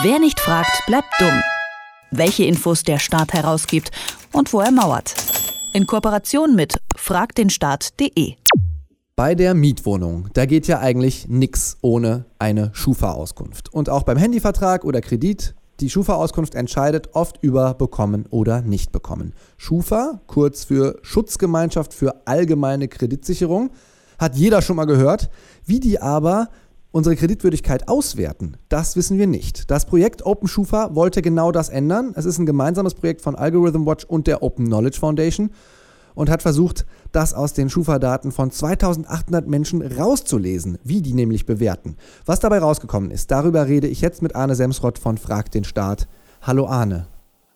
Wer nicht fragt, bleibt dumm. Welche Infos der Staat herausgibt und wo er mauert. In Kooperation mit fragdenstaat.de. Bei der Mietwohnung, da geht ja eigentlich nichts ohne eine Schufa-Auskunft. Und auch beim Handyvertrag oder Kredit, die Schufa-Auskunft entscheidet oft über bekommen oder nicht bekommen. Schufa, kurz für Schutzgemeinschaft für allgemeine Kreditsicherung, hat jeder schon mal gehört. Wie die aber unsere Kreditwürdigkeit auswerten, das wissen wir nicht. Das Projekt Open Schufa wollte genau das ändern. Es ist ein gemeinsames Projekt von Algorithm Watch und der Open Knowledge Foundation und hat versucht, das aus den Schufa-Daten von 2800 Menschen rauszulesen, wie die nämlich bewerten. Was dabei rausgekommen ist, darüber rede ich jetzt mit Arne Semsrott von Frag den Staat. Hallo Arne.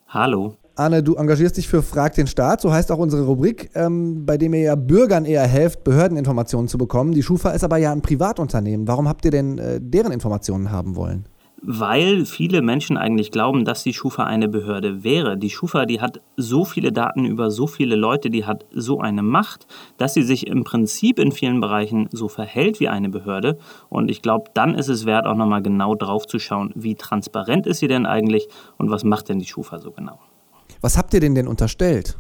Hallo. Arne, du engagierst dich für Frag den Staat, so heißt auch unsere Rubrik, ähm, bei dem ihr ja Bürgern eher helft, Behördeninformationen zu bekommen. Die Schufa ist aber ja ein Privatunternehmen. Warum habt ihr denn äh, deren Informationen haben wollen? Weil viele Menschen eigentlich glauben, dass die Schufa eine Behörde wäre. Die Schufa, die hat so viele Daten über so viele Leute, die hat so eine Macht, dass sie sich im Prinzip in vielen Bereichen so verhält wie eine Behörde. Und ich glaube, dann ist es wert, auch nochmal genau drauf zu schauen, wie transparent ist sie denn eigentlich und was macht denn die Schufa so genau. Was habt ihr denn denn unterstellt?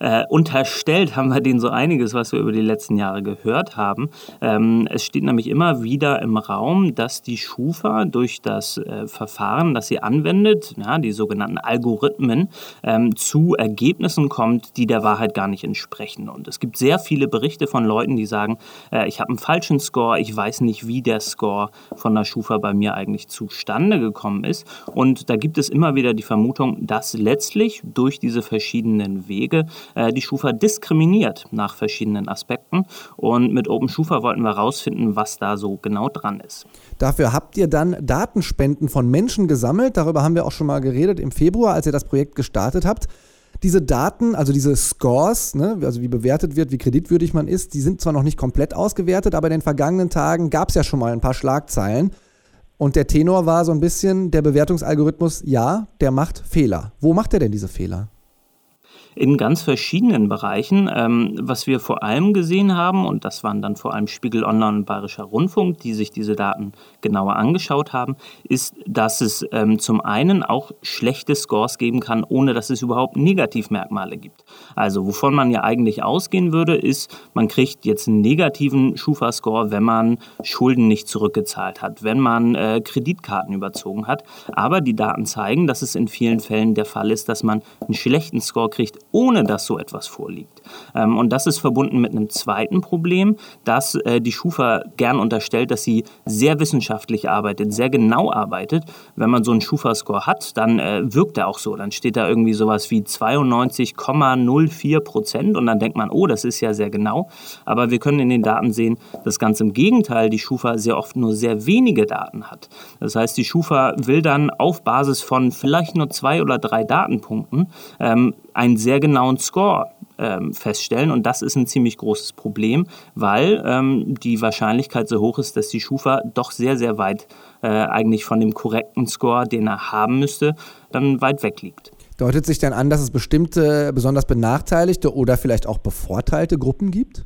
Äh, unterstellt haben wir denen so einiges, was wir über die letzten Jahre gehört haben. Ähm, es steht nämlich immer wieder im Raum, dass die Schufa durch das äh, Verfahren, das sie anwendet, ja, die sogenannten Algorithmen, ähm, zu Ergebnissen kommt, die der Wahrheit gar nicht entsprechen. Und es gibt sehr viele Berichte von Leuten, die sagen, äh, ich habe einen falschen Score, ich weiß nicht, wie der Score von der Schufa bei mir eigentlich zustande gekommen ist. Und da gibt es immer wieder die Vermutung, dass letztlich durch diese verschiedenen Wege die Schufa diskriminiert nach verschiedenen Aspekten. Und mit Open Schufa wollten wir herausfinden, was da so genau dran ist. Dafür habt ihr dann Datenspenden von Menschen gesammelt. Darüber haben wir auch schon mal geredet im Februar, als ihr das Projekt gestartet habt. Diese Daten, also diese Scores, ne, also wie bewertet wird, wie kreditwürdig man ist, die sind zwar noch nicht komplett ausgewertet, aber in den vergangenen Tagen gab es ja schon mal ein paar Schlagzeilen. Und der Tenor war so ein bisschen, der Bewertungsalgorithmus, ja, der macht Fehler. Wo macht er denn diese Fehler? In ganz verschiedenen Bereichen. Ähm, was wir vor allem gesehen haben, und das waren dann vor allem Spiegel Online und Bayerischer Rundfunk, die sich diese Daten genauer angeschaut haben, ist, dass es ähm, zum einen auch schlechte Scores geben kann, ohne dass es überhaupt Negativmerkmale gibt. Also wovon man ja eigentlich ausgehen würde, ist, man kriegt jetzt einen negativen Schufa-Score, wenn man Schulden nicht zurückgezahlt hat, wenn man äh, Kreditkarten überzogen hat. Aber die Daten zeigen, dass es in vielen Fällen der Fall ist, dass man einen schlechten Score kriegt, ohne dass so etwas vorliegt. Ähm, und das ist verbunden mit einem zweiten Problem, dass äh, die Schufa gern unterstellt, dass sie sehr wissenschaftlich arbeitet, sehr genau arbeitet. Wenn man so einen Schufa-Score hat, dann äh, wirkt er auch so. Dann steht da irgendwie sowas wie 92,04 Prozent und dann denkt man, oh, das ist ja sehr genau. Aber wir können in den Daten sehen, dass ganz im Gegenteil die Schufa sehr oft nur sehr wenige Daten hat. Das heißt, die Schufa will dann auf Basis von vielleicht nur zwei oder drei Datenpunkten ähm, einen sehr genauen Score ähm, feststellen. Und das ist ein ziemlich großes Problem, weil ähm, die Wahrscheinlichkeit so hoch ist, dass die Schufa doch sehr, sehr weit äh, eigentlich von dem korrekten Score, den er haben müsste, dann weit weg liegt. Deutet sich dann an, dass es bestimmte besonders benachteiligte oder vielleicht auch bevorteilte Gruppen gibt?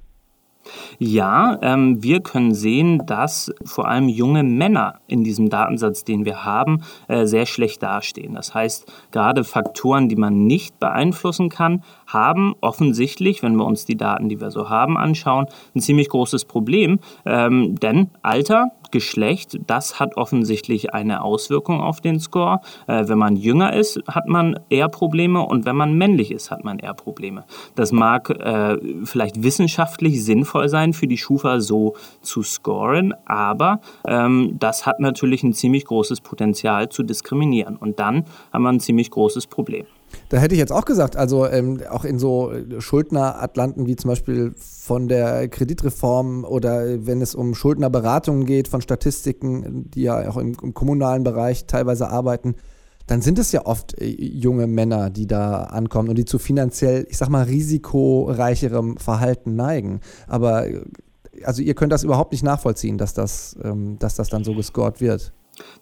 Ja, ähm, wir können sehen, dass vor allem junge Männer in diesem Datensatz, den wir haben, äh, sehr schlecht dastehen. Das heißt, gerade Faktoren, die man nicht beeinflussen kann, haben offensichtlich, wenn wir uns die Daten, die wir so haben, anschauen, ein ziemlich großes Problem. Ähm, denn Alter Geschlecht, das hat offensichtlich eine Auswirkung auf den Score. Äh, wenn man jünger ist, hat man eher Probleme und wenn man männlich ist, hat man eher Probleme. Das mag äh, vielleicht wissenschaftlich sinnvoll sein, für die Schufa so zu scoren, aber ähm, das hat natürlich ein ziemlich großes Potenzial zu diskriminieren und dann haben wir ein ziemlich großes Problem. Da hätte ich jetzt auch gesagt, also ähm, auch in so Schuldneratlanten wie zum Beispiel von der Kreditreform oder wenn es um Schuldnerberatungen geht von Statistiken, die ja auch im, im kommunalen Bereich teilweise arbeiten, dann sind es ja oft äh, junge Männer, die da ankommen und die zu finanziell, ich sag mal, risikoreicherem Verhalten neigen. Aber also ihr könnt das überhaupt nicht nachvollziehen, dass das, ähm, dass das dann so gescored wird.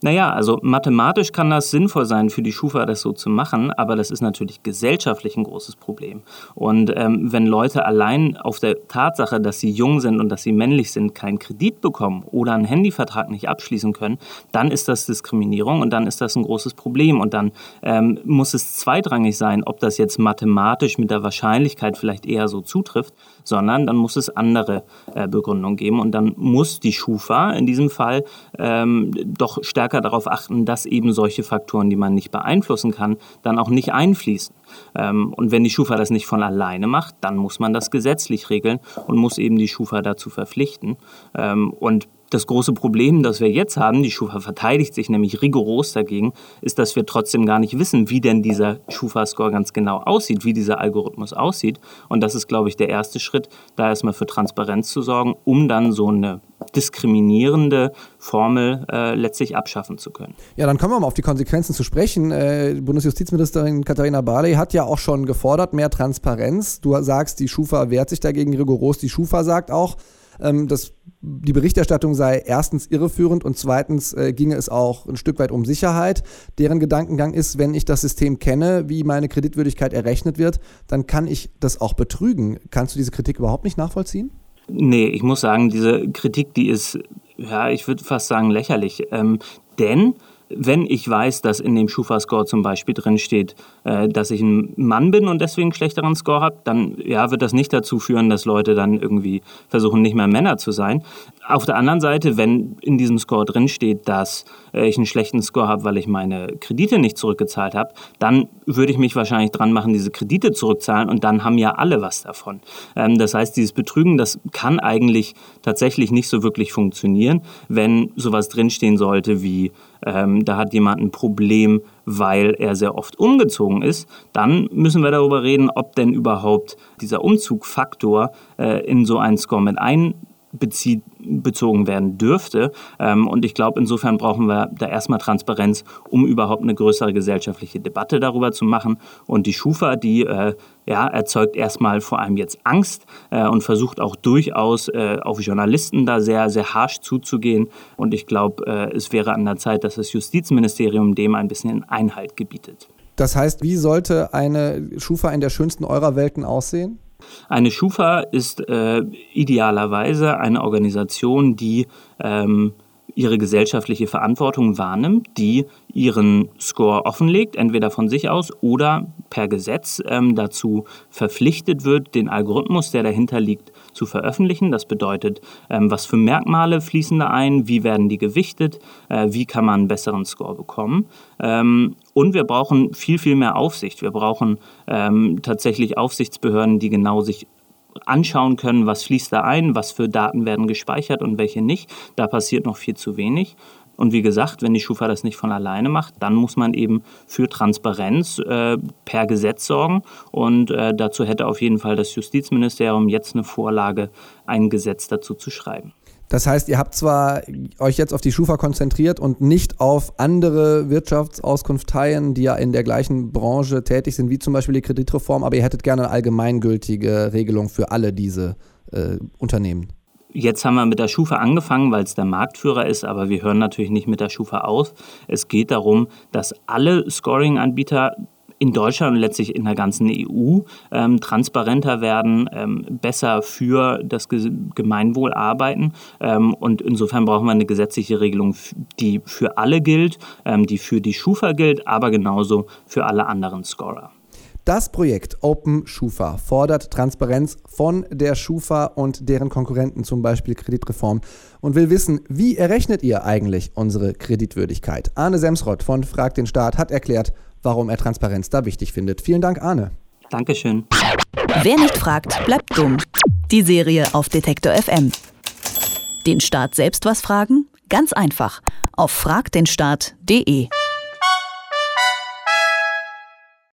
Naja, also mathematisch kann das sinnvoll sein für die Schufa, das so zu machen, aber das ist natürlich gesellschaftlich ein großes Problem. Und ähm, wenn Leute allein auf der Tatsache, dass sie jung sind und dass sie männlich sind, keinen Kredit bekommen oder einen Handyvertrag nicht abschließen können, dann ist das Diskriminierung und dann ist das ein großes Problem. Und dann ähm, muss es zweitrangig sein, ob das jetzt mathematisch mit der Wahrscheinlichkeit vielleicht eher so zutrifft, sondern dann muss es andere äh, Begründungen geben und dann muss die Schufa in diesem Fall ähm, doch stärker darauf achten, dass eben solche Faktoren, die man nicht beeinflussen kann, dann auch nicht einfließen. Ähm, und wenn die Schufa das nicht von alleine macht, dann muss man das gesetzlich regeln und muss eben die Schufa dazu verpflichten. Ähm, und das große Problem, das wir jetzt haben, die Schufa verteidigt sich nämlich rigoros dagegen, ist, dass wir trotzdem gar nicht wissen, wie denn dieser Schufa-Score ganz genau aussieht, wie dieser Algorithmus aussieht. Und das ist, glaube ich, der erste Schritt, da erstmal für Transparenz zu sorgen, um dann so eine diskriminierende Formel äh, letztlich abschaffen zu können. Ja, dann kommen wir mal auf die Konsequenzen zu sprechen. Äh, Bundesjustizministerin Katharina Barley hat ja auch schon gefordert, mehr Transparenz. Du sagst, die Schufa wehrt sich dagegen rigoros. Die Schufa sagt auch, ähm, dass die Berichterstattung sei erstens irreführend und zweitens äh, ginge es auch ein Stück weit um Sicherheit. Deren Gedankengang ist, wenn ich das System kenne, wie meine Kreditwürdigkeit errechnet wird, dann kann ich das auch betrügen. Kannst du diese Kritik überhaupt nicht nachvollziehen? Nee, ich muss sagen, diese Kritik, die ist, ja, ich würde fast sagen, lächerlich. Ähm, denn wenn ich weiß, dass in dem Schufa-Score zum Beispiel drinsteht, äh, dass ich ein Mann bin und deswegen einen schlechteren Score habe, dann ja, wird das nicht dazu führen, dass Leute dann irgendwie versuchen, nicht mehr Männer zu sein. Auf der anderen Seite, wenn in diesem Score drinsteht, dass äh, ich einen schlechten Score habe, weil ich meine Kredite nicht zurückgezahlt habe, dann würde ich mich wahrscheinlich dran machen, diese Kredite zurückzahlen und dann haben ja alle was davon. Ähm, das heißt, dieses Betrügen, das kann eigentlich tatsächlich nicht so wirklich funktionieren, wenn sowas drinstehen sollte wie ähm, da hat jemand ein Problem, weil er sehr oft umgezogen ist, dann müssen wir darüber reden, ob denn überhaupt dieser Umzugfaktor äh, in so einen Score mit ein bezogen werden dürfte. Ähm, und ich glaube, insofern brauchen wir da erstmal Transparenz, um überhaupt eine größere gesellschaftliche Debatte darüber zu machen. Und die Schufa, die äh, ja, erzeugt erstmal vor allem jetzt Angst äh, und versucht auch durchaus äh, auf Journalisten da sehr, sehr harsch zuzugehen. Und ich glaube, äh, es wäre an der Zeit, dass das Justizministerium dem ein bisschen Einhalt gebietet. Das heißt, wie sollte eine Schufa in der schönsten eurer Welten aussehen? Eine Schufa ist äh, idealerweise eine Organisation, die ähm, ihre gesellschaftliche Verantwortung wahrnimmt, die ihren Score offenlegt, entweder von sich aus oder per Gesetz ähm, dazu verpflichtet wird, den Algorithmus, der dahinter liegt, zu veröffentlichen. Das bedeutet, ähm, was für Merkmale fließen da ein, wie werden die gewichtet, äh, wie kann man einen besseren Score bekommen. Ähm, und wir brauchen viel, viel mehr Aufsicht. Wir brauchen ähm, tatsächlich Aufsichtsbehörden, die genau sich anschauen können, was fließt da ein, was für Daten werden gespeichert und welche nicht. Da passiert noch viel zu wenig. Und wie gesagt, wenn die Schufa das nicht von alleine macht, dann muss man eben für Transparenz äh, per Gesetz sorgen. Und äh, dazu hätte auf jeden Fall das Justizministerium jetzt eine Vorlage, ein Gesetz dazu zu schreiben. Das heißt, ihr habt zwar euch jetzt auf die Schufa konzentriert und nicht auf andere Wirtschaftsauskunfteien, die ja in der gleichen Branche tätig sind, wie zum Beispiel die Kreditreform, aber ihr hättet gerne eine allgemeingültige Regelung für alle diese äh, Unternehmen. Jetzt haben wir mit der Schufa angefangen, weil es der Marktführer ist, aber wir hören natürlich nicht mit der Schufa auf. Es geht darum, dass alle Scoring-Anbieter in Deutschland und letztlich in der ganzen EU ähm, transparenter werden, ähm, besser für das Gemeinwohl arbeiten. Ähm, und insofern brauchen wir eine gesetzliche Regelung, die für alle gilt, ähm, die für die Schufa gilt, aber genauso für alle anderen Scorer. Das Projekt Open Schufa fordert Transparenz von der Schufa und deren Konkurrenten, zum Beispiel Kreditreform, und will wissen, wie errechnet ihr eigentlich unsere Kreditwürdigkeit? Arne Semsrott von Frag den Staat hat erklärt, warum er Transparenz da wichtig findet. Vielen Dank, Arne. Dankeschön. Wer nicht fragt, bleibt dumm. Die Serie auf Detektor FM. Den Staat selbst was fragen? Ganz einfach. Auf fragdenstaat.de.